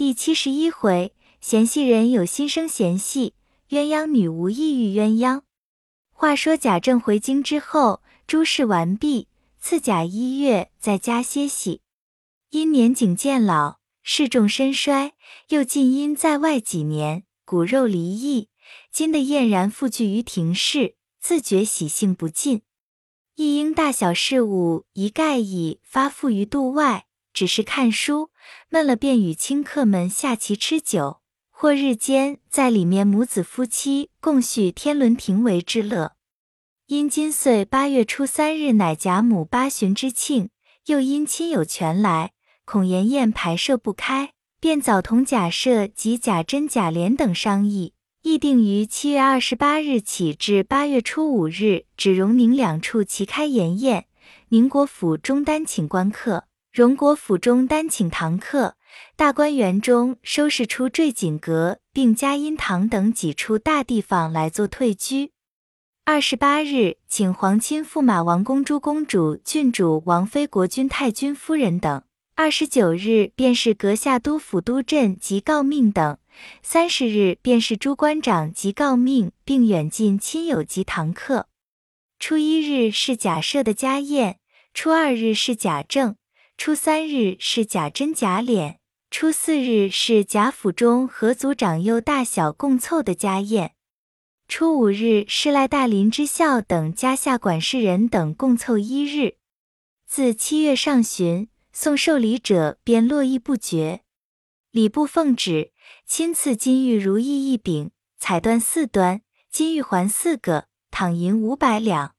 第七十一回，嫌隙人有心生嫌隙，鸳鸯女无意遇鸳鸯。话说贾政回京之后，诸事完毕，赐贾一月在家歇息。因年景渐老，事重身衰，又近因在外几年，骨肉离异，今的燕然复聚于庭室，自觉喜性不尽，一应大小事务一概已发付于度外。只是看书闷了，便与亲客们下棋吃酒，或日间在里面母子夫妻共叙天伦庭为之乐。因今岁八月初三日乃贾母八旬之庆，又因亲友全来，恐筵宴排设不开，便早同贾赦及贾珍、贾琏等商议，议定于七月二十八日起至八月初五日，只荣宁两处齐开筵宴，宁国府中单请官客。荣国府中单请堂客，大观园中收拾出坠锦阁并嘉荫堂等几处大地方来做退居。二十八日，请皇亲驸马王公诸、公主、郡主、王妃、国君、太君夫人等。二十九日，便是阁下都府都镇及诰命等。三十日，便是诸官长及诰命，并远近亲友及堂客。初一日是贾赦的家宴，初二日是贾政。初三日是贾珍、贾琏，初四日是贾府中合族长幼大小共凑的家宴，初五日是赖大林之孝等家下管事人等共凑一日。自七月上旬，送寿礼者便络绎不绝。礼部奉旨，亲赐金玉如意一柄，彩缎四端，金玉环四个，躺银五百两。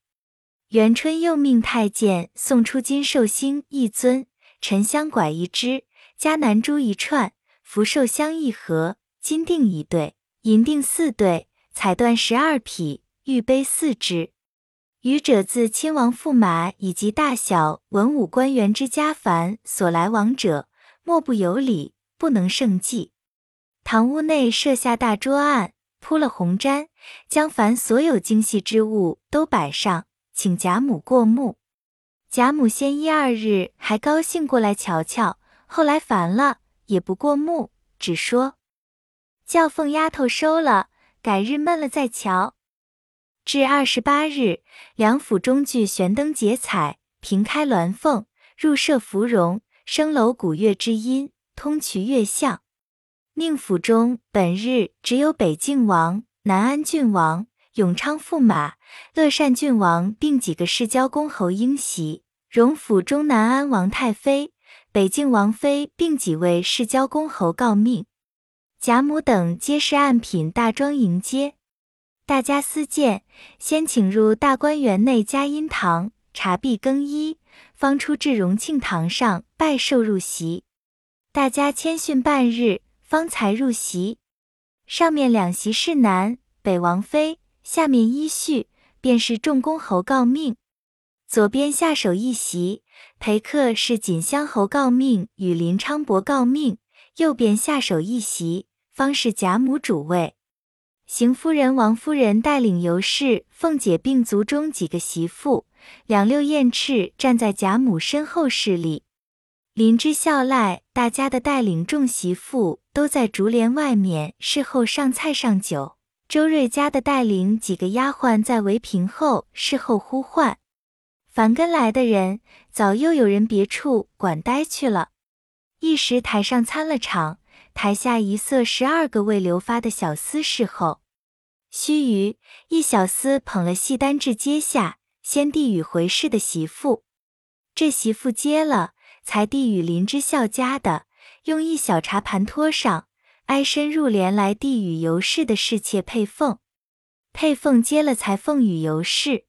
元春又命太监送出金寿星一尊。沉香拐一支，嘉南珠一串，福寿香一盒，金锭一对，银锭四对，彩缎十二匹，玉杯四只。余者自亲王驸马以及大小文武官员之家凡所来往者，莫不有礼，不能胜计。堂屋内设下大桌案，铺了红毡，将凡所有精细之物都摆上，请贾母过目。贾母先一二日还高兴过来瞧瞧，后来烦了，也不过目，只说叫凤丫头收了，改日闷了再瞧。至二十八日，两府中具悬灯结彩，平开鸾凤，入设芙蓉，升楼鼓乐之音，通衢乐相。宁府中本日只有北静王、南安郡王。永昌驸马、乐善郡王并几个世交公侯应袭，荣府中南安王太妃、北静王妃并几位世交公侯告命，贾母等皆是按品大庄迎接。大家私见，先请入大观园内嘉荫堂茶毕更衣，方出至荣庆堂上拜寿入席。大家谦逊半日，方才入席。上面两席是南北王妃。下面依序便是众公侯告命，左边下手一席陪客是锦香侯告命与林昌伯告命，右边下手一席方是贾母主位。邢夫人、王夫人带领尤氏、凤姐并族中几个媳妇，两六燕翅站在贾母身后侍立。林之孝赖大家的带领众媳妇都在竹帘外面侍候上菜上酒。周瑞家的带领几个丫鬟在围屏后侍候呼唤，凡跟来的人早又有人别处管待去了。一时台上参了场，台下一色十二个未留发的小厮侍候。须臾，一小厮捧了戏单至阶下，先递与回事的媳妇，这媳妇接了，才递与林之孝家的，用一小茶盘托上。挨身入帘来递与尤氏的侍妾佩凤，佩凤接了才奉与尤氏，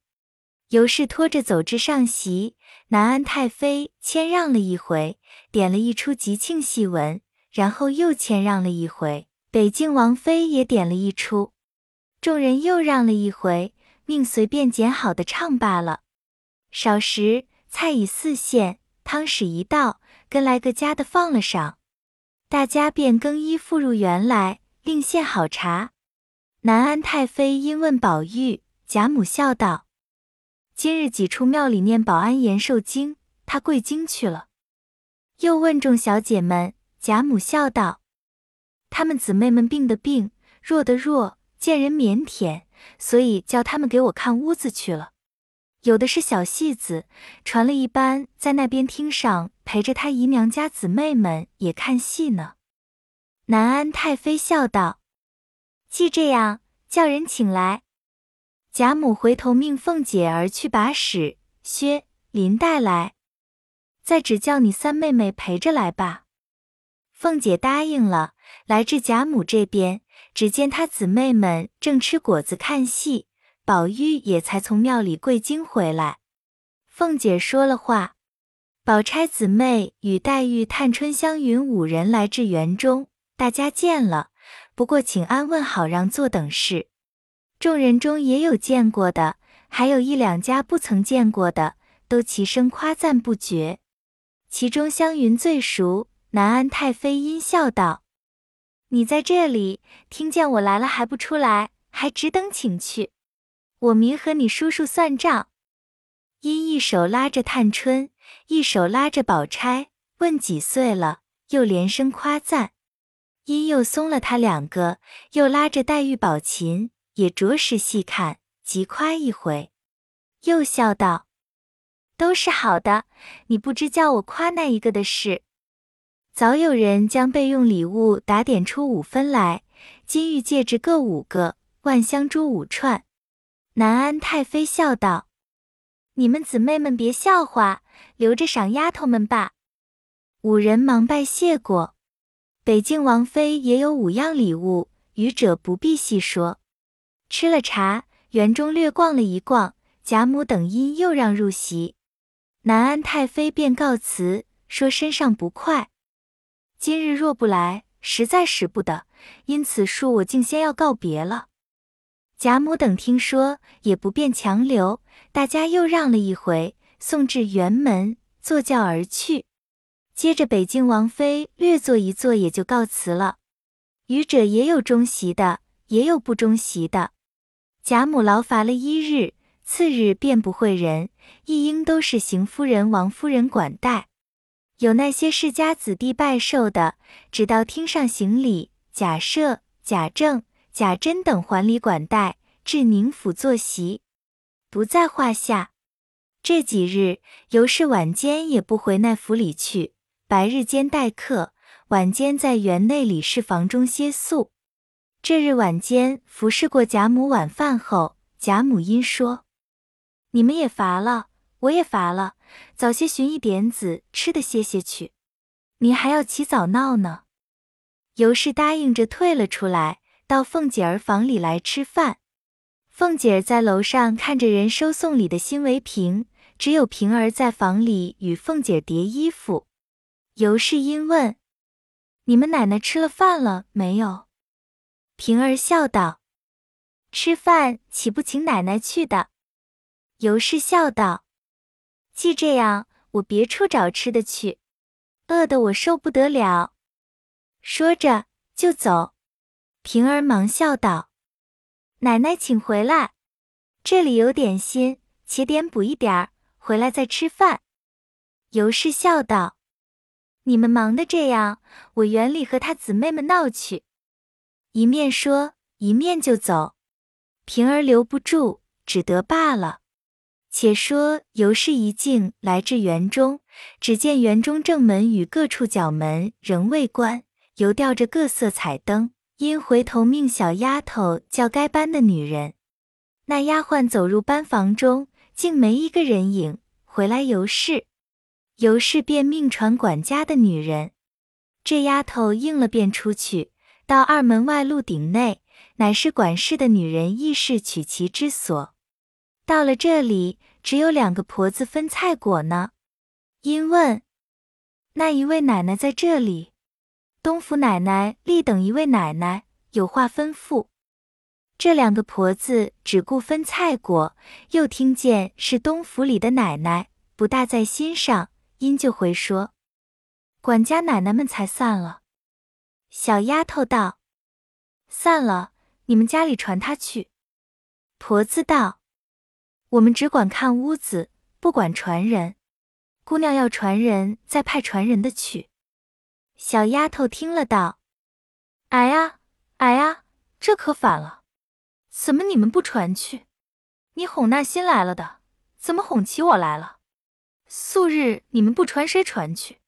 尤氏拖着走至上席。南安太妃谦让了一回，点了一出吉庆戏文，然后又谦让了一回。北静王妃也点了一出，众人又让了一回，命随便拣好的唱罢了。少时，菜已四献，汤始一道，跟来个家的放了上。大家便更衣复入园来，另献好茶。南安太妃因问宝玉，贾母笑道：“今日几处庙里念保安延寿经，他跪经去了。”又问众小姐们，贾母笑道：“她们姊妹们病的病，弱的弱，见人腼腆，所以叫他们给我看屋子去了。有的是小戏子，传了一班，在那边厅上陪着他姨娘家姊妹们也看戏呢。南安太妃笑道：“既这样，叫人请来。”贾母回头命凤姐儿去把史、薛、林带来，再只叫你三妹妹陪着来吧。凤姐答应了，来至贾母这边，只见她姊妹们正吃果子看戏。宝玉也才从庙里跪经回来，凤姐说了话，宝钗姊妹与黛玉、探春、湘云五人来至园中，大家见了，不过请安问好，让座等事。众人中也有见过的，还有一两家不曾见过的，都齐声夸赞不绝。其中湘云最熟，南安太妃阴笑道：“你在这里听见我来了还不出来，还只等请去。”我明和你叔叔算账，因一手拉着探春，一手拉着宝钗，问几岁了，又连声夸赞。因又松了他两个，又拉着黛玉、宝琴，也着实细看，急夸一回，又笑道：“都是好的，你不知叫我夸那一个的事。”早有人将备用礼物打点出五分来，金玉戒指各五个，万香珠五串。南安太妃笑道：“你们姊妹们别笑话，留着赏丫头们吧。”五人忙拜谢过。北静王妃也有五样礼物，愚者不必细说。吃了茶，园中略逛了一逛，贾母等因又让入席，南安太妃便告辞，说身上不快，今日若不来，实在使不得，因此恕我竟先要告别了。贾母等听说，也不便强留，大家又让了一回，送至辕门，坐轿而去。接着北京王妃略坐一坐，也就告辞了。愚者也有中席的，也有不中席的。贾母劳乏了一日，次日便不会人，一应都是邢夫人、王夫人管待。有那些世家子弟拜寿的，只到厅上行礼。贾赦、贾政。贾珍等还礼管待，至宁府坐席，不在话下。这几日尤氏晚间也不回那府里去，白日间待客，晚间在园内李氏房中歇宿。这日晚间服侍过贾母晚饭后，贾母因说：“你们也乏了，我也乏了，早些寻一点子吃的歇歇去。你还要起早闹呢。”尤氏答应着退了出来。到凤姐儿房里来吃饭，凤姐儿在楼上看着人收送礼的新围屏，只有平儿在房里与凤姐叠衣服。尤氏因问：“你们奶奶吃了饭了没有？”平儿笑道：“吃饭岂不请奶奶去的？”尤氏笑道：“既这样，我别处找吃的去，饿得我受不得了。”说着就走。平儿忙笑道：“奶奶请回来，这里有点心，且点补一点儿，回来再吃饭。”尤氏笑道：“你们忙得这样，我园里和他姊妹们闹去。”一面说，一面就走。平儿留不住，只得罢了。且说尤氏一径来至园中，只见园中正门与各处角门仍未关，犹吊着各色彩灯。因回头命小丫头叫该班的女人，那丫鬟走入班房中，竟没一个人影。回来尤氏，尤氏便命传管家的女人。这丫头应了，便出去到二门外路顶内，乃是管事的女人议事取其之所。到了这里，只有两个婆子分菜果呢。因问那一位奶奶在这里。东府奶奶立等一位奶奶有话吩咐，这两个婆子只顾分菜果，又听见是东府里的奶奶，不大在心上，因就回说：“管家奶奶们才散了。”小丫头道：“散了，你们家里传他去。”婆子道：“我们只管看屋子，不管传人。姑娘要传人，再派传人的去。”小丫头听了道：“哎呀，哎呀，这可反了！怎么你们不传去？你哄那新来了的，怎么哄起我来了？素日你们不传，谁传去？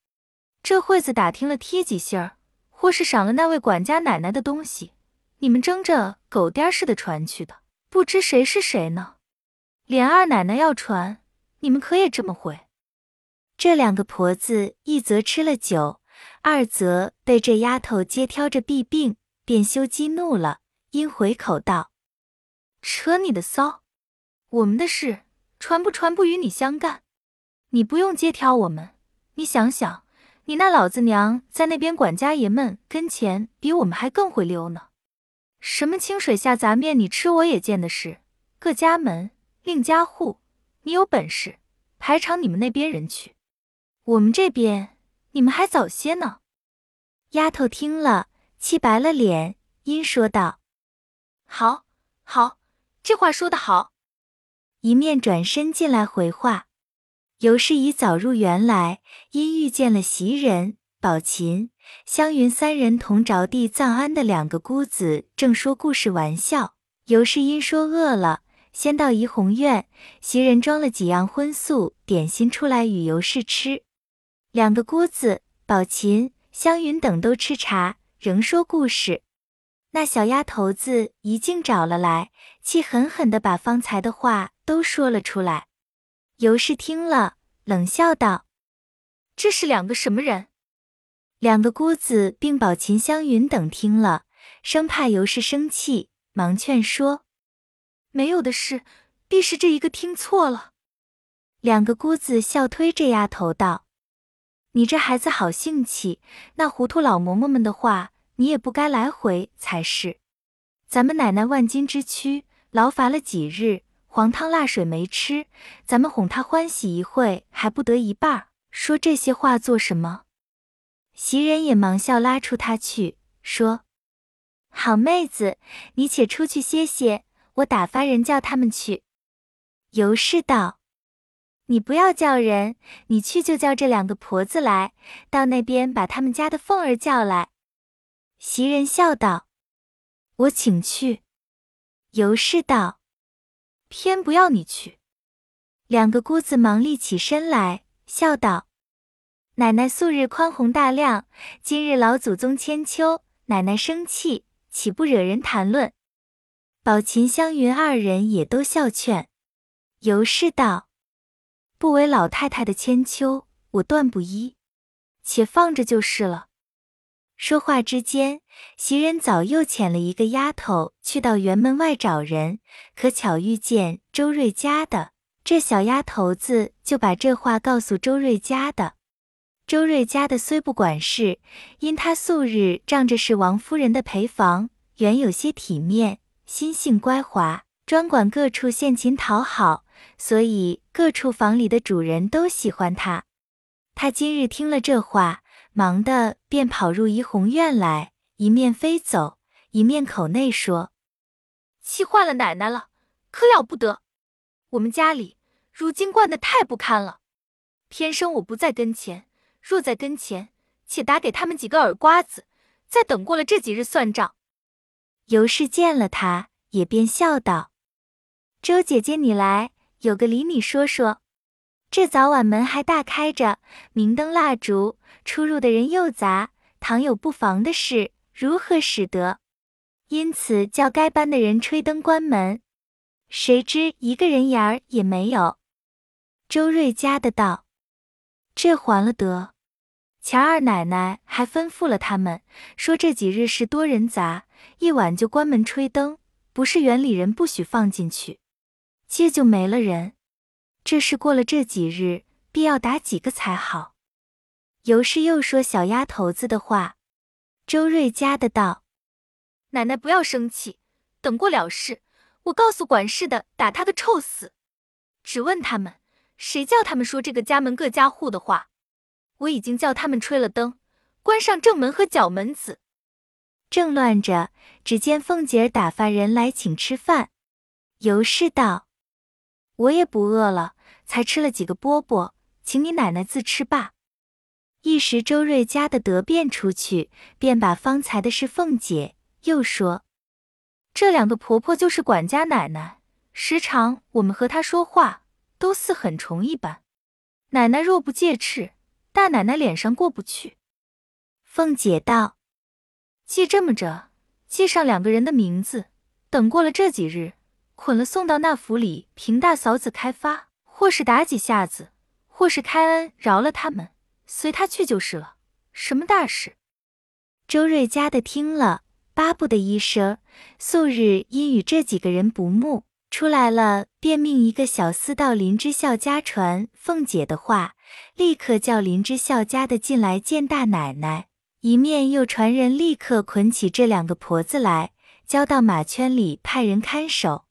这会子打听了贴几信儿，或是赏了那位管家奶奶的东西，你们争着狗颠似的传去的，不知谁是谁呢？连二奶奶要传，你们可也这么回？这两个婆子，一则吃了酒，二则被这丫头接挑着弊病，便羞激怒了，因回口道：“扯你的骚！我们的事传不传不与你相干。”你不用接挑我们，你想想，你那老子娘在那边管家爷们跟前，比我们还更会溜呢。什么清水下杂面，你吃我也见的是。各家门另家户，你有本事排场你们那边人去，我们这边你们还早些呢。丫头听了，气白了脸，因说道：“好，好，这话说得好。”一面转身进来回话。尤氏已早入园来，因遇见了袭人、宝琴、湘云三人同着地葬安的两个姑子，正说故事玩笑。尤氏因说饿了，先到怡红院，袭人装了几样荤素点心出来与尤氏吃。两个姑子宝琴、湘云等都吃茶，仍说故事。那小丫头子一竟找了来，气狠狠地把方才的话都说了出来。尤氏听了，冷笑道：“这是两个什么人？”两个姑子并宝琴、香云等听了，生怕尤氏生气，忙劝说：“没有的事，必是这一个听错了。”两个姑子笑推这丫头道：“你这孩子好性气，那糊涂老嬷嬷们的话，你也不该来回才是。咱们奶奶万金之躯，劳乏了几日。”黄汤辣水没吃，咱们哄她欢喜一会还不得一半？说这些话做什么？袭人也忙笑拉出他去，说：“好妹子，你且出去歇歇，我打发人叫他们去。”尤氏道：“你不要叫人，你去就叫这两个婆子来，到那边把他们家的凤儿叫来。”袭人笑道：“我请去。”尤氏道。偏不要你去！两个姑子忙立起身来，笑道：“奶奶素日宽宏大量，今日老祖宗千秋，奶奶生气，岂不惹人谈论？”宝琴、香云二人也都笑劝。尤氏道：“不为老太太的千秋，我断不依，且放着就是了。”说话之间，袭人早又遣了一个丫头去到园门外找人，可巧遇见周瑞家的这小丫头子，就把这话告诉周瑞家的。周瑞家的虽不管事，因他素日仗着是王夫人的陪房，原有些体面，心性乖滑，专管各处献勤讨好，所以各处房里的主人都喜欢他。他今日听了这话。忙的便跑入怡红院来，一面飞走，一面口内说：“气坏了奶奶了，可了不得！我们家里如今惯得太不堪了。偏生我不在跟前，若在跟前，且打给他们几个耳瓜子，再等过了这几日算账。”尤氏见了他，也便笑道：“周姐姐你来，有个理你说说。”这早晚门还大开着，明灯蜡烛，出入的人又杂，倘有不防的事，如何使得？因此叫该班的人吹灯关门。谁知一个人影儿也没有。周瑞家的道：“这还了得！乔二奶奶还吩咐了他们，说这几日是多人杂，一晚就关门吹灯，不是园里人不许放进去，接就没了人。”这事过了这几日，必要打几个才好。尤氏又说小丫头子的话，周瑞家的道：“奶奶不要生气，等过了事，我告诉管事的，打他个臭死。只问他们，谁叫他们说这个家门各家户的话？我已经叫他们吹了灯，关上正门和角门子。”正乱着，只见凤姐儿打发人来请吃饭。尤氏道：“我也不饿了。”才吃了几个饽饽，请你奶奶自吃吧。一时周瑞家的得便出去，便把方才的事凤姐，又说：“这两个婆婆就是管家奶奶，时常我们和她说话，都似狠虫一般。奶奶若不戒斥，大奶奶脸上过不去。”凤姐道：“记这么着，记上两个人的名字，等过了这几日，捆了送到那府里，凭大嫂子开发，或是打几下子，或是开恩饶了他们。”随他去就是了，什么大事？周瑞家的听了，巴不得一声。素日因与这几个人不睦，出来了，便命一个小厮到林之孝家传凤姐的话，立刻叫林之孝家的进来见大奶奶。一面又传人立刻捆起这两个婆子来，交到马圈里派人看守。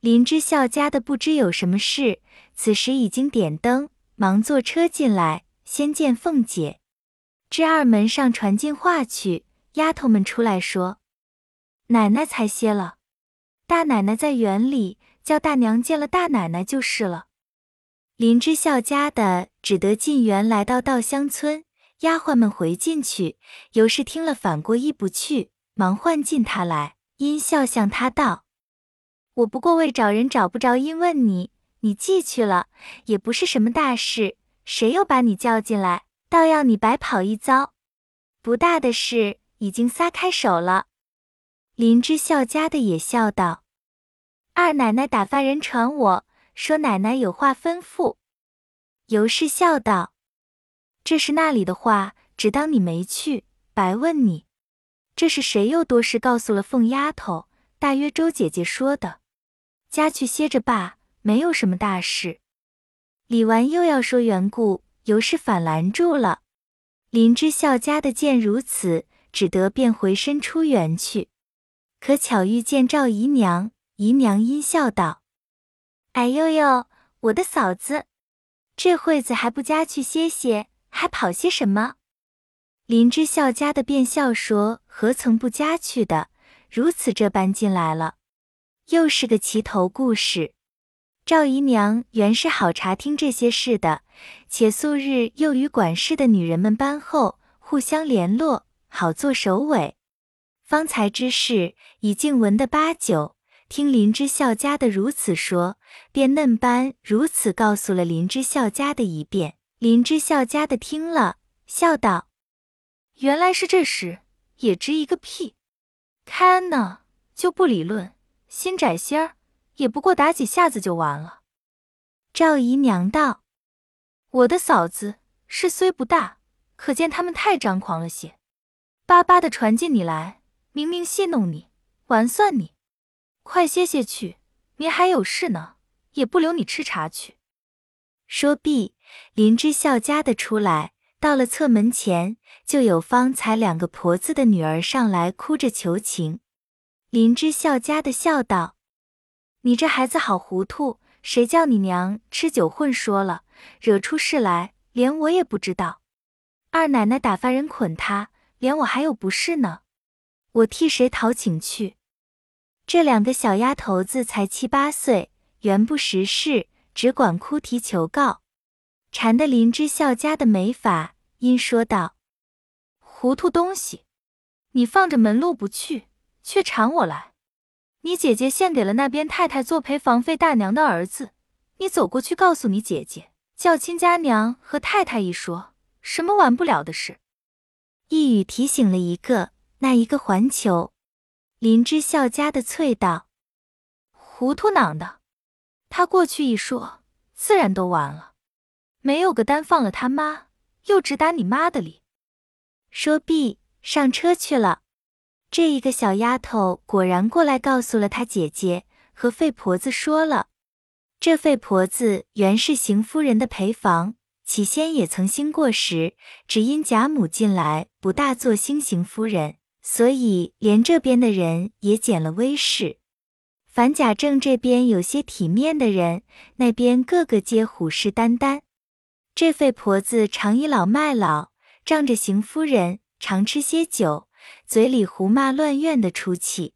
林之孝家的不知有什么事，此时已经点灯，忙坐车进来。先见凤姐，至二门上传进话去，丫头们出来说：“奶奶才歇了，大奶奶在园里，叫大娘见了大奶奶就是了。”林之孝家的只得进园，来到稻香村，丫鬟们回进去，尤氏听了反过意不去，忙唤进他来，因笑向他道：“我不过为找人找不着，因问你，你寄去了，也不是什么大事。”谁又把你叫进来，倒要你白跑一遭？不大的事，已经撒开手了。林之孝家的也笑道：“二奶奶打发人传我说，奶奶有话吩咐。”尤氏笑道：“这是那里的话，只当你没去，白问你。这是谁又多事告诉了凤丫头？大约周姐姐说的。家去歇着罢，没有什么大事。”李纨又要说缘故，尤氏反拦住了。林之孝家的见如此，只得便回身出园去。可巧遇见赵姨娘，姨娘阴笑道：“哎呦呦，我的嫂子，这会子还不家去歇歇，还跑些什么？”林之孝家的便笑说：“何曾不家去的？如此这般进来了，又是个齐头故事。”赵姨娘原是好查听这些事的，且素日又与管事的女人们班后，互相联络，好做首尾。方才之事已经闻得八九，听林之孝家的如此说，便嫩般如此告诉了林之孝家的一遍。林之孝家的听了，笑道：“原来是这事，也值一个屁。开恩呢，就不理论；心窄心儿。”也不过打几下子就完了。赵姨娘道：“我的嫂子事虽不大，可见他们太张狂了些，巴巴的传进你来，明明戏弄你，玩算你。快歇歇去，明还有事呢，也不留你吃茶去。”说毕，林之孝家的出来，到了侧门前，就有方才两个婆子的女儿上来哭着求情。林之孝家的笑道。你这孩子好糊涂，谁叫你娘吃酒混说了，惹出事来，连我也不知道。二奶奶打发人捆他，连我还有不是呢。我替谁讨请去？这两个小丫头子才七八岁，原不识事，只管哭啼求告，缠得林之孝家的没法，因说道：“糊涂东西，你放着门路不去，却缠我来。”你姐姐献给了那边太太做陪房费大娘的儿子，你走过去告诉你姐姐，叫亲家娘和太太一说，什么完不了的事。一语提醒了一个，那一个环球。林之孝家的翠道：“糊涂囊的，他过去一说，自然都完了。没有个单放了他妈，又只打你妈的理。”说毕，上车去了。这一个小丫头果然过来告诉了她姐姐和费婆子说了。这费婆子原是邢夫人的陪房，起先也曾兴过时，只因贾母近来不大做兴邢夫人，所以连这边的人也减了威势。樊贾政这边有些体面的人，那边个个皆虎视眈眈。这费婆子常倚老卖老，仗着邢夫人常吃些酒。嘴里胡骂乱怨的出气，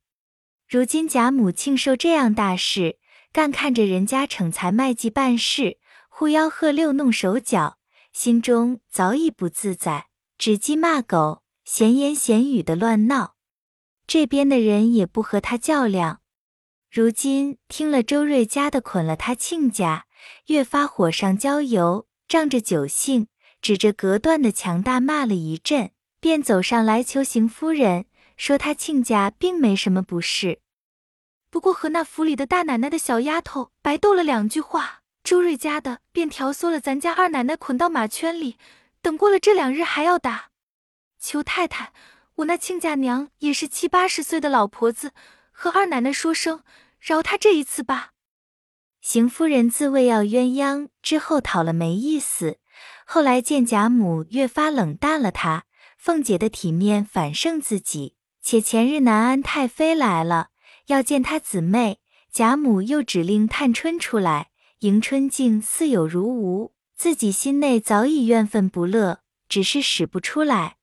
如今贾母庆寿这样大事，干看着人家逞才卖技办事，呼吆喝六弄手脚，心中早已不自在，指鸡骂狗，闲言闲语的乱闹。这边的人也不和他较量。如今听了周瑞家的捆了他亲家，越发火上浇油，仗着酒兴，指着隔断的墙大骂了一阵，便走上来求邢夫人，说他亲家并没什么不是，不过和那府里的大奶奶的小丫头白斗了两句话，周瑞家的便挑唆了咱家二奶奶捆到马圈里，等过了这两日还要打。求太太，我那亲家娘也是七八十岁的老婆子。和二奶奶说声，饶她这一次吧。邢夫人自谓要鸳鸯，之后讨了没意思。后来见贾母越发冷淡了她，凤姐的体面反胜自己。且前日南安太妃来了，要见她姊妹，贾母又指令探春出来，迎春竟似有如无，自己心内早已怨愤不乐，只是使不出来。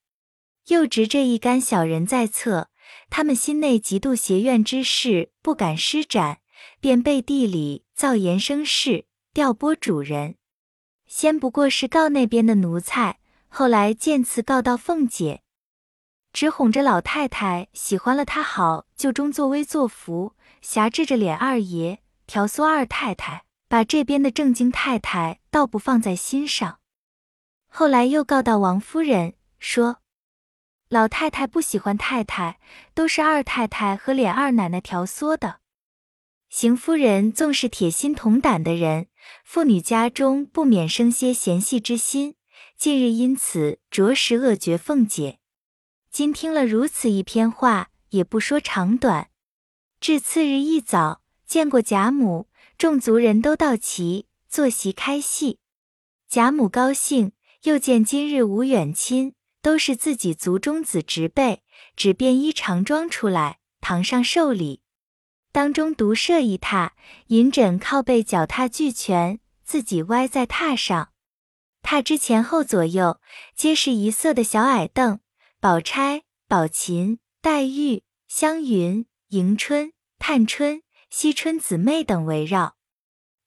又执着一干小人在侧。他们心内极度邪怨之事不敢施展，便背地里造言生事，调拨主人。先不过是告那边的奴才，后来渐次告到凤姐，只哄着老太太喜欢了他好，就中作威作福，挟制着琏二爷，调唆二太太，把这边的正经太太倒不放在心上。后来又告到王夫人，说。老太太不喜欢太太，都是二太太和琏二奶奶调唆的。邢夫人纵是铁心铜胆的人，妇女家中不免生些嫌隙之心。近日因此着实恶绝凤姐。今听了如此一篇话，也不说长短。至次日一早，见过贾母，众族人都到齐，坐席开戏。贾母高兴，又见今日无远亲。都是自己族中子侄辈，只便衣长装出来，堂上受礼。当中独设一榻，银枕靠背，脚踏俱全，自己歪在榻上。榻之前后左右皆是一色的小矮凳，宝钗、宝琴、黛玉、湘云、迎春、探春、惜春姊妹等围绕。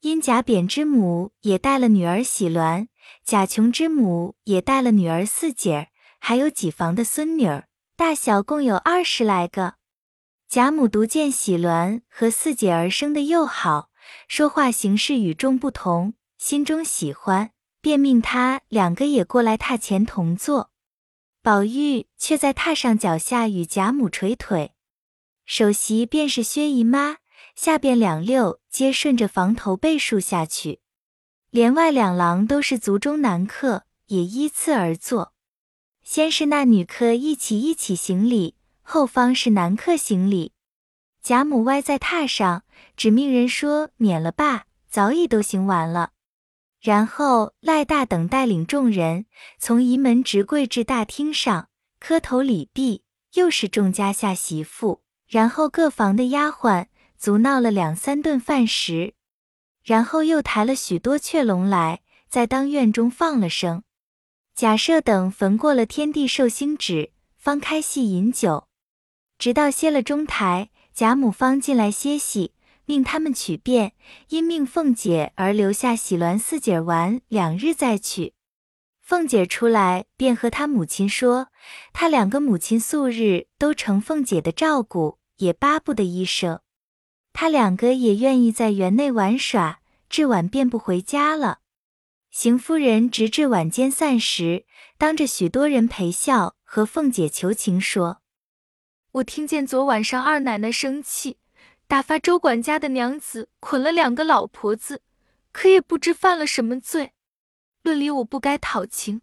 因贾扁之母也带了女儿喜鸾，贾琼之母也带了女儿四姐儿。还有几房的孙女儿，大小共有二十来个。贾母独见喜鸾和四姐儿生的又好，说话行事与众不同，心中喜欢，便命他两个也过来榻前同坐。宝玉却在榻上脚下与贾母捶腿。首席便是薛姨妈，下边两溜皆顺着房头背数下去，连外两郎都是族中男客，也依次而坐。先是那女客一起一起行礼，后方是男客行礼。贾母歪在榻上，只命人说免了罢，早已都行完了。然后赖大等带领众人从仪门直跪至大厅上磕头礼毕，又是众家下媳妇，然后各房的丫鬟足闹了两三顿饭食，然后又抬了许多雀笼来，在当院中放了声。贾赦等焚过了天地寿星纸，方开戏饮酒，直到歇了中台，贾母方进来歇息，命他们取便，因命凤姐而留下喜鸾四姐玩两日再去。凤姐出来便和她母亲说，她两个母亲素日都承凤姐的照顾，也巴不得一生，她两个也愿意在园内玩耍，至晚便不回家了。邢夫人直至晚间散时，当着许多人陪笑，和凤姐求情说：“我听见昨晚上二奶奶生气，打发周管家的娘子捆了两个老婆子，可也不知犯了什么罪。论理我不该讨情，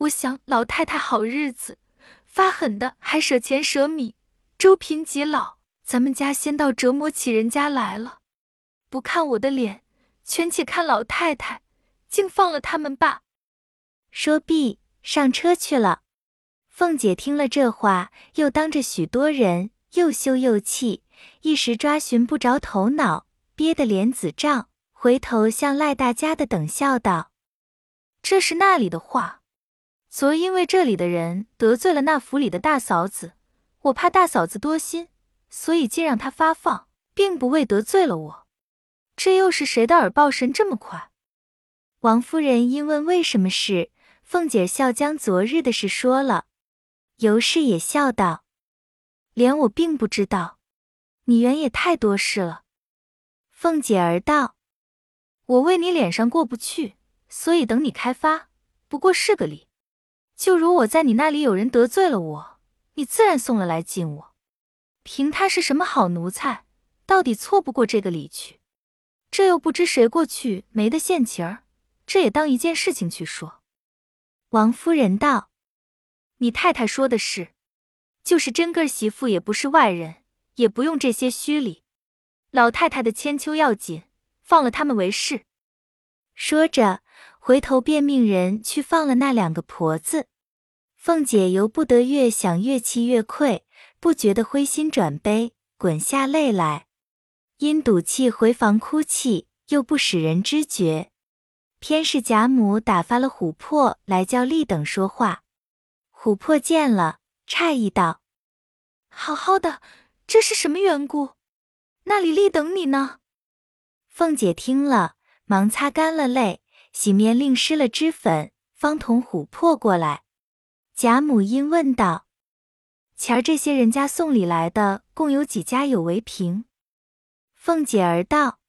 我想老太太好日子，发狠的还舍钱舍米，周贫及老，咱们家先到折磨起人家来了。不看我的脸，全且看老太太。”竟放了他们吧。说毕，上车去了。凤姐听了这话，又当着许多人，又羞又气，一时抓寻不着头脑，憋得脸紫胀，回头向赖大家的等笑道：“这是那里的话。昨因为这里的人得罪了那府里的大嫂子，我怕大嫂子多心，所以竟让他发放，并不为得罪了我。这又是谁的耳报神这么快？”王夫人因问为什么事，凤姐笑将昨日的事说了。尤氏也笑道：“连我并不知道，你原也太多事了。”凤姐儿道：“我为你脸上过不去，所以等你开发，不过是个理。就如我在你那里有人得罪了我，你自然送了来敬我。凭他是什么好奴才，到底错不过这个理去。这又不知谁过去没得现情儿，这也当一件事情去说。”王夫人道。你太太说的是，就是真个媳妇也不是外人，也不用这些虚礼。老太太的千秋要紧，放了他们为是。说着，回头便命人去放了那两个婆子。凤姐由不得越想越气越愧，不觉得灰心转悲，滚下泪来，因赌气回房哭泣，又不使人知觉。偏是贾母打发了琥珀来叫丽等说话。琥珀见了，诧异道：“好好的，这是什么缘故？那里立等你呢？”凤姐听了，忙擦干了泪，洗面另施了脂粉，方同琥珀过来。贾母因问道：“前儿这些人家送礼来的，共有几家有为凭？”凤姐儿道：“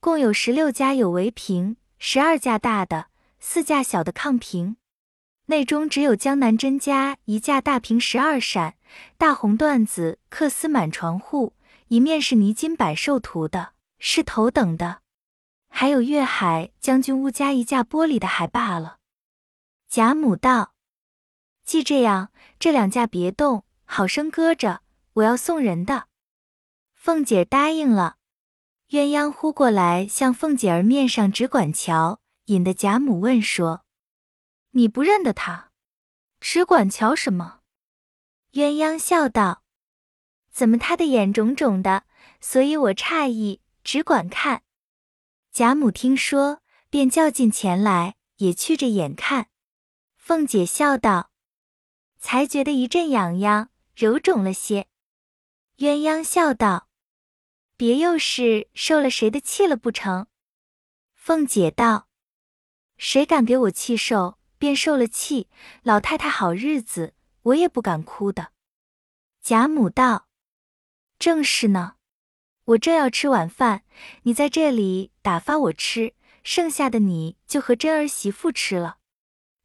共有十六家有为凭，十二架大的，四架小的炕屏。”内中只有江南甄家一架大屏十二扇，大红缎子缂丝满床户，一面是泥金百寿图的，是头等的。还有粤海将军屋加一架玻璃的，还罢了。贾母道：“既这样，这两架别动，好生搁着，我要送人的。”凤姐答应了。鸳鸯呼过来，向凤姐儿面上只管瞧，引得贾母问说。你不认得他，只管瞧什么？鸳鸯笑道：“怎么他的眼肿肿的？所以我诧异，只管看。”贾母听说，便叫进前来，也去着眼看。凤姐笑道：“才觉得一阵痒痒，揉肿了些。”鸳鸯笑道：“别又是受了谁的气了不成？”凤姐道：“谁敢给我气受？”便受了气，老太太好日子，我也不敢哭的。贾母道：“正是呢，我正要吃晚饭，你在这里打发我吃，剩下的你就和真儿媳妇吃了。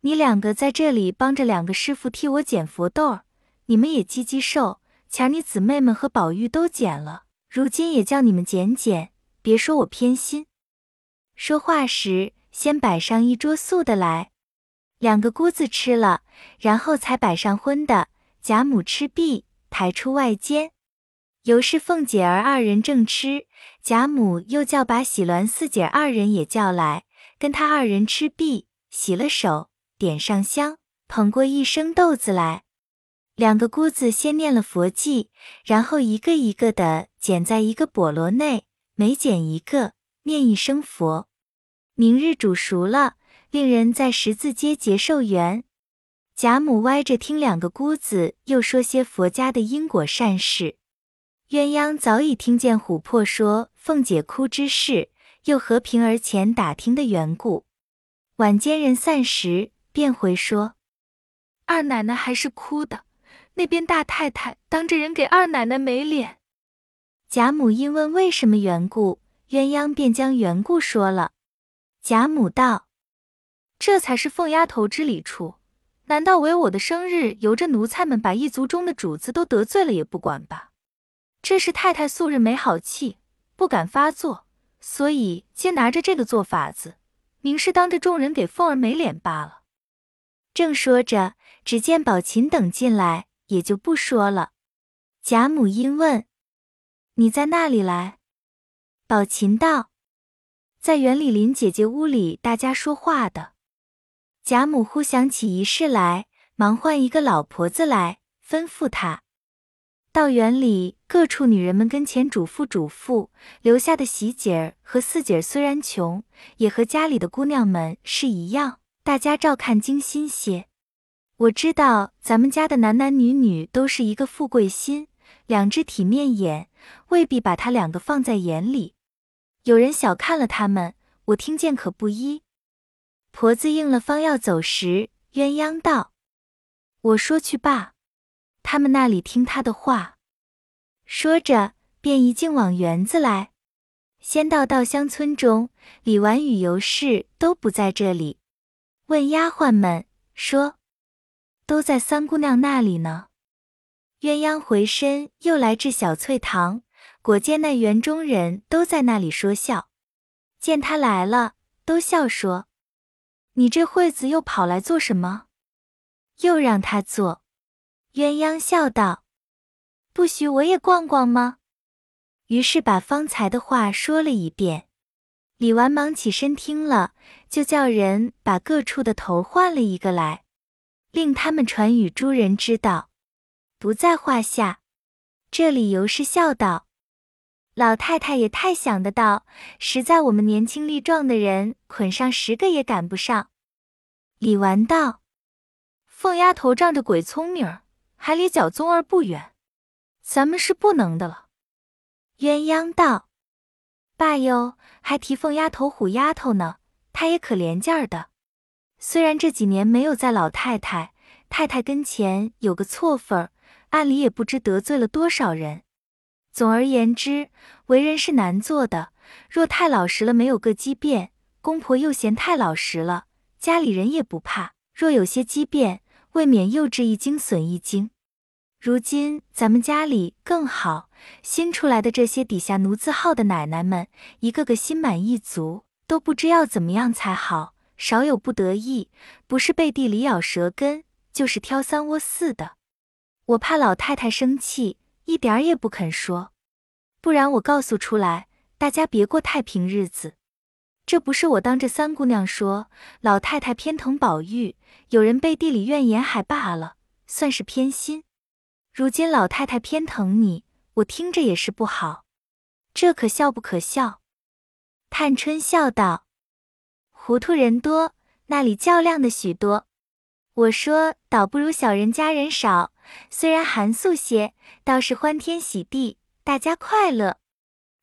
你两个在这里帮着两个师傅替我捡佛豆儿，你们也积积寿。前你姊妹们和宝玉都捡了，如今也叫你们捡捡，别说我偏心。”说话时，先摆上一桌素的来。两个姑子吃了，然后才摆上荤的。贾母吃毕，抬出外间。尤氏、凤姐儿二人正吃，贾母又叫把喜鸾四姐二人也叫来，跟他二人吃毕，洗了手，点上香，捧过一生豆子来。两个姑子先念了佛偈，然后一个一个的捡在一个笸箩内，每捡一个，念一声佛。明日煮熟了。令人在十字街结寿缘，贾母歪着听两个姑子又说些佛家的因果善事。鸳鸯早已听见琥珀说凤姐哭之事，又和平儿前打听的缘故。晚间人散时，便回说二奶奶还是哭的，那边大太太当着人给二奶奶没脸。贾母因问为什么缘故，鸳鸯便将缘故说了。贾母道。这才是凤丫头之理处，难道为我的生日，由着奴才们把一族中的主子都得罪了也不管吧？这是太太素日没好气，不敢发作，所以皆拿着这个做法子，明是当着众人给凤儿没脸罢了。正说着，只见宝琴等进来，也就不说了。贾母因问：“你在那里来？”宝琴道：“在园里林姐姐屋里，大家说话的。”贾母忽想起一事来，忙唤一个老婆子来，吩咐她到园里各处女人们跟前嘱咐嘱咐，留下的喜姐儿和四姐儿虽然穷，也和家里的姑娘们是一样，大家照看精心些。我知道咱们家的男男女女都是一个富贵心，两只体面眼，未必把他两个放在眼里。有人小看了他们，我听见可不依。婆子应了，方要走时，鸳鸯道：“我说去罢，他们那里听他的话。”说着，便一径往园子来。先到稻香村中，李纨与尤氏都不在这里，问丫鬟们说：“都在三姑娘那里呢。”鸳鸯回身又来至小翠堂，果见那园中人都在那里说笑，见他来了，都笑说。你这会子又跑来做什么？又让他坐。鸳鸯笑道：“不许我也逛逛吗？”于是把方才的话说了一遍。李纨忙起身听了，就叫人把各处的头换了一个来，令他们传与诸人知道，不在话下。这里尤氏笑道。老太太也太想得到，实在我们年轻力壮的人，捆上十个也赶不上。李纨道：“凤丫头仗着鬼聪明，还离小宗儿不远，咱们是不能的了。”鸳鸯道：“爸哟，还提凤丫头、虎丫头呢，她也可怜劲儿的。虽然这几年没有在老太太、太太跟前有个错份儿，暗里也不知得罪了多少人。”总而言之，为人是难做的。若太老实了，没有个机变；公婆又嫌太老实了，家里人也不怕。若有些机变，未免又置一惊损一惊。如今咱们家里更好，新出来的这些底下奴字号的奶奶们，一个个心满意足，都不知要怎么样才好，少有不得意，不是背地里咬舌根，就是挑三窝四的。我怕老太太生气。一点儿也不肯说，不然我告诉出来，大家别过太平日子。这不是我当着三姑娘说，老太太偏疼宝玉，有人背地里怨言还罢了，算是偏心。如今老太太偏疼你，我听着也是不好，这可笑不可笑？探春笑道：“糊涂人多，那里较量的许多。我说，倒不如小人家人少。”虽然寒素些，倒是欢天喜地，大家快乐。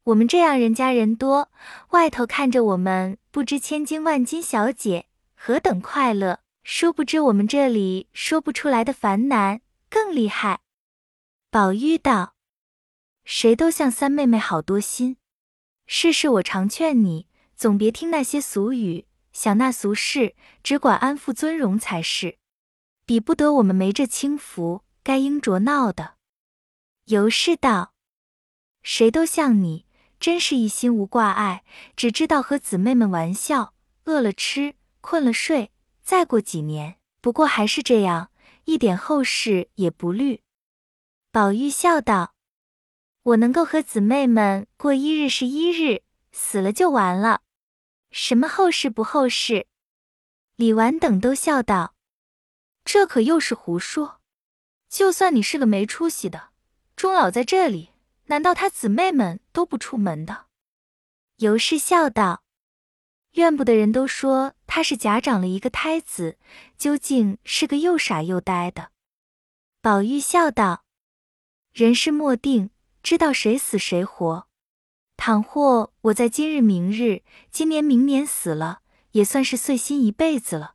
我们这样人家人多，外头看着我们不知千金万金小姐何等快乐，殊不知我们这里说不出来的烦难更厉害。宝玉道：“谁都像三妹妹好多心，事事我常劝你，总别听那些俗语，想那俗事，只管安富尊荣才是，比不得我们没这轻福。”该应着闹的，尤氏道：“谁都像你，真是一心无挂碍，只知道和姊妹们玩笑，饿了吃，困了睡。再过几年，不过还是这样，一点后事也不虑。”宝玉笑道：“我能够和姊妹们过一日是一日，死了就完了，什么后事不后事？”李纨等都笑道：“这可又是胡说。”就算你是个没出息的，终老在这里，难道他姊妹们都不出门的？尤氏笑道：“怨不得人都说他是假长了一个胎子，究竟是个又傻又呆的。”宝玉笑道：“人事莫定，知道谁死谁活。倘或我在今日明日、今年明年死了，也算是碎心一辈子了。”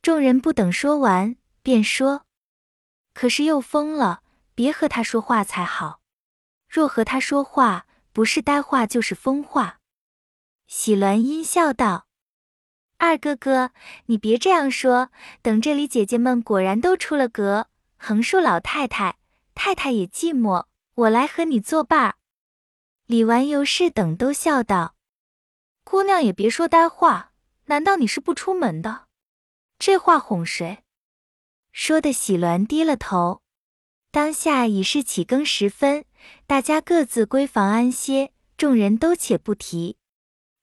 众人不等说完，便说。可是又疯了，别和他说话才好。若和他说话，不是呆话就是疯话。喜鸾阴笑道：“二哥哥，你别这样说。等这里姐姐们果然都出了阁，横竖老太太、太太也寂寞，我来和你作伴。”李纨、尤氏等都笑道：“姑娘也别说呆话，难道你是不出门的？这话哄谁？”说的喜鸾低了头，当下已是起更时分，大家各自归房安歇。众人都且不提，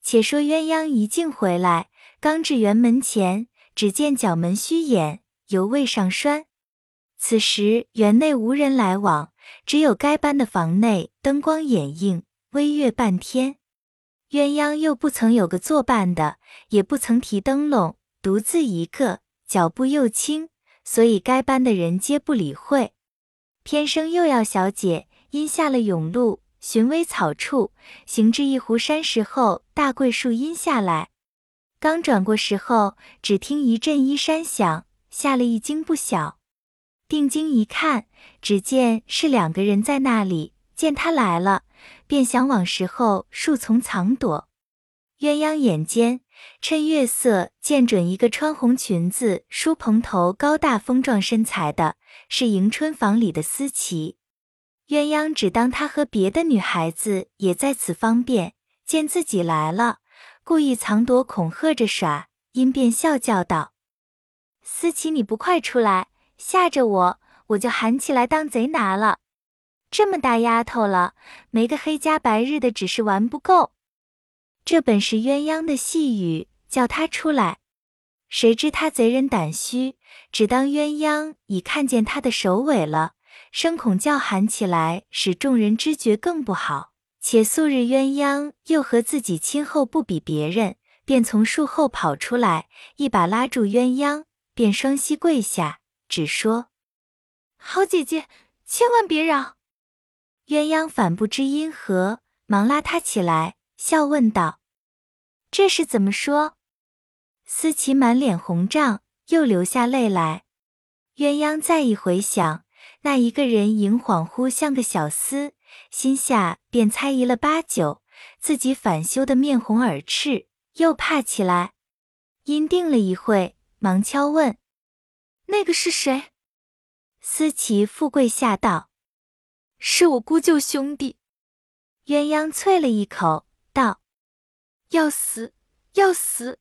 且说鸳鸯一径回来，刚至园门前，只见角门虚掩，犹未上栓。此时园内无人来往，只有该班的房内灯光掩映，微月半天。鸳鸯又不曾有个作伴的，也不曾提灯笼，独自一个，脚步又轻。所以该班的人皆不理会。偏生又要小姐，因下了甬路，寻微草处，行至一湖山石后，大桂树荫下来。刚转过时候，只听一阵衣衫响，吓了一惊不小。定睛一看，只见是两个人在那里。见他来了，便想往石后树丛藏躲。鸳鸯眼尖，趁月色见准一个穿红裙子、梳蓬头、高大丰壮身材的，是迎春房里的思琪。鸳鸯只当他和别的女孩子也在此方便，见自己来了，故意藏躲，恐吓着耍，因便笑叫道：“思琪，你不快出来，吓着我，我就喊起来当贼拿了。这么大丫头了，没个黑家白日的，只是玩不够。这本是鸳鸯的细语，叫他出来。谁知他贼人胆虚，只当鸳鸯已看见他的首尾了。”生恐叫喊起来，使众人知觉更不好。且素日鸳鸯又和自己亲厚不比别人，便从树后跑出来，一把拉住鸳鸯，便双膝跪下，只说：“好姐姐，千万别嚷。”鸳鸯反不知因何，忙拉他起来，笑问道：“这是怎么说？”思琪满脸红胀，又流下泪来。鸳鸯再一回想。那一个人影恍惚像个小厮，心下便猜疑了八九，自己反羞得面红耳赤，又怕起来。因定了一会，忙敲问：“那个是谁？”思琪富贵下道：“是我姑舅兄弟。”鸳鸯啐了一口，：“要死，要死！”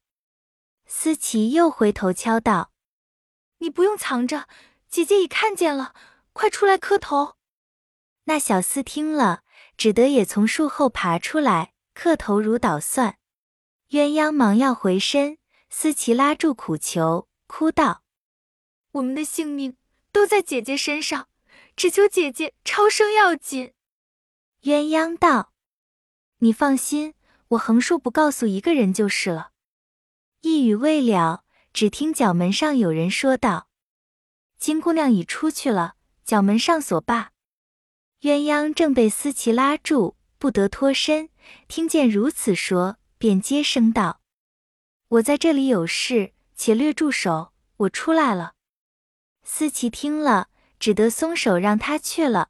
思琪又回头敲道：“你不用藏着，姐姐已看见了。”快出来磕头！那小厮听了，只得也从树后爬出来磕头如捣蒜。鸳鸯忙要回身，思琪拉住苦求，哭道：“我们的性命都在姐姐身上，只求姐姐超生要紧。”鸳鸯道：“你放心，我横竖不告诉一个人就是了。”一语未了，只听角门上有人说道：“金姑娘已出去了。”角门上锁罢，鸳鸯正被思琪拉住，不得脱身。听见如此说，便接声道：“我在这里有事，且略住手，我出来了。”思琪听了，只得松手让他去了。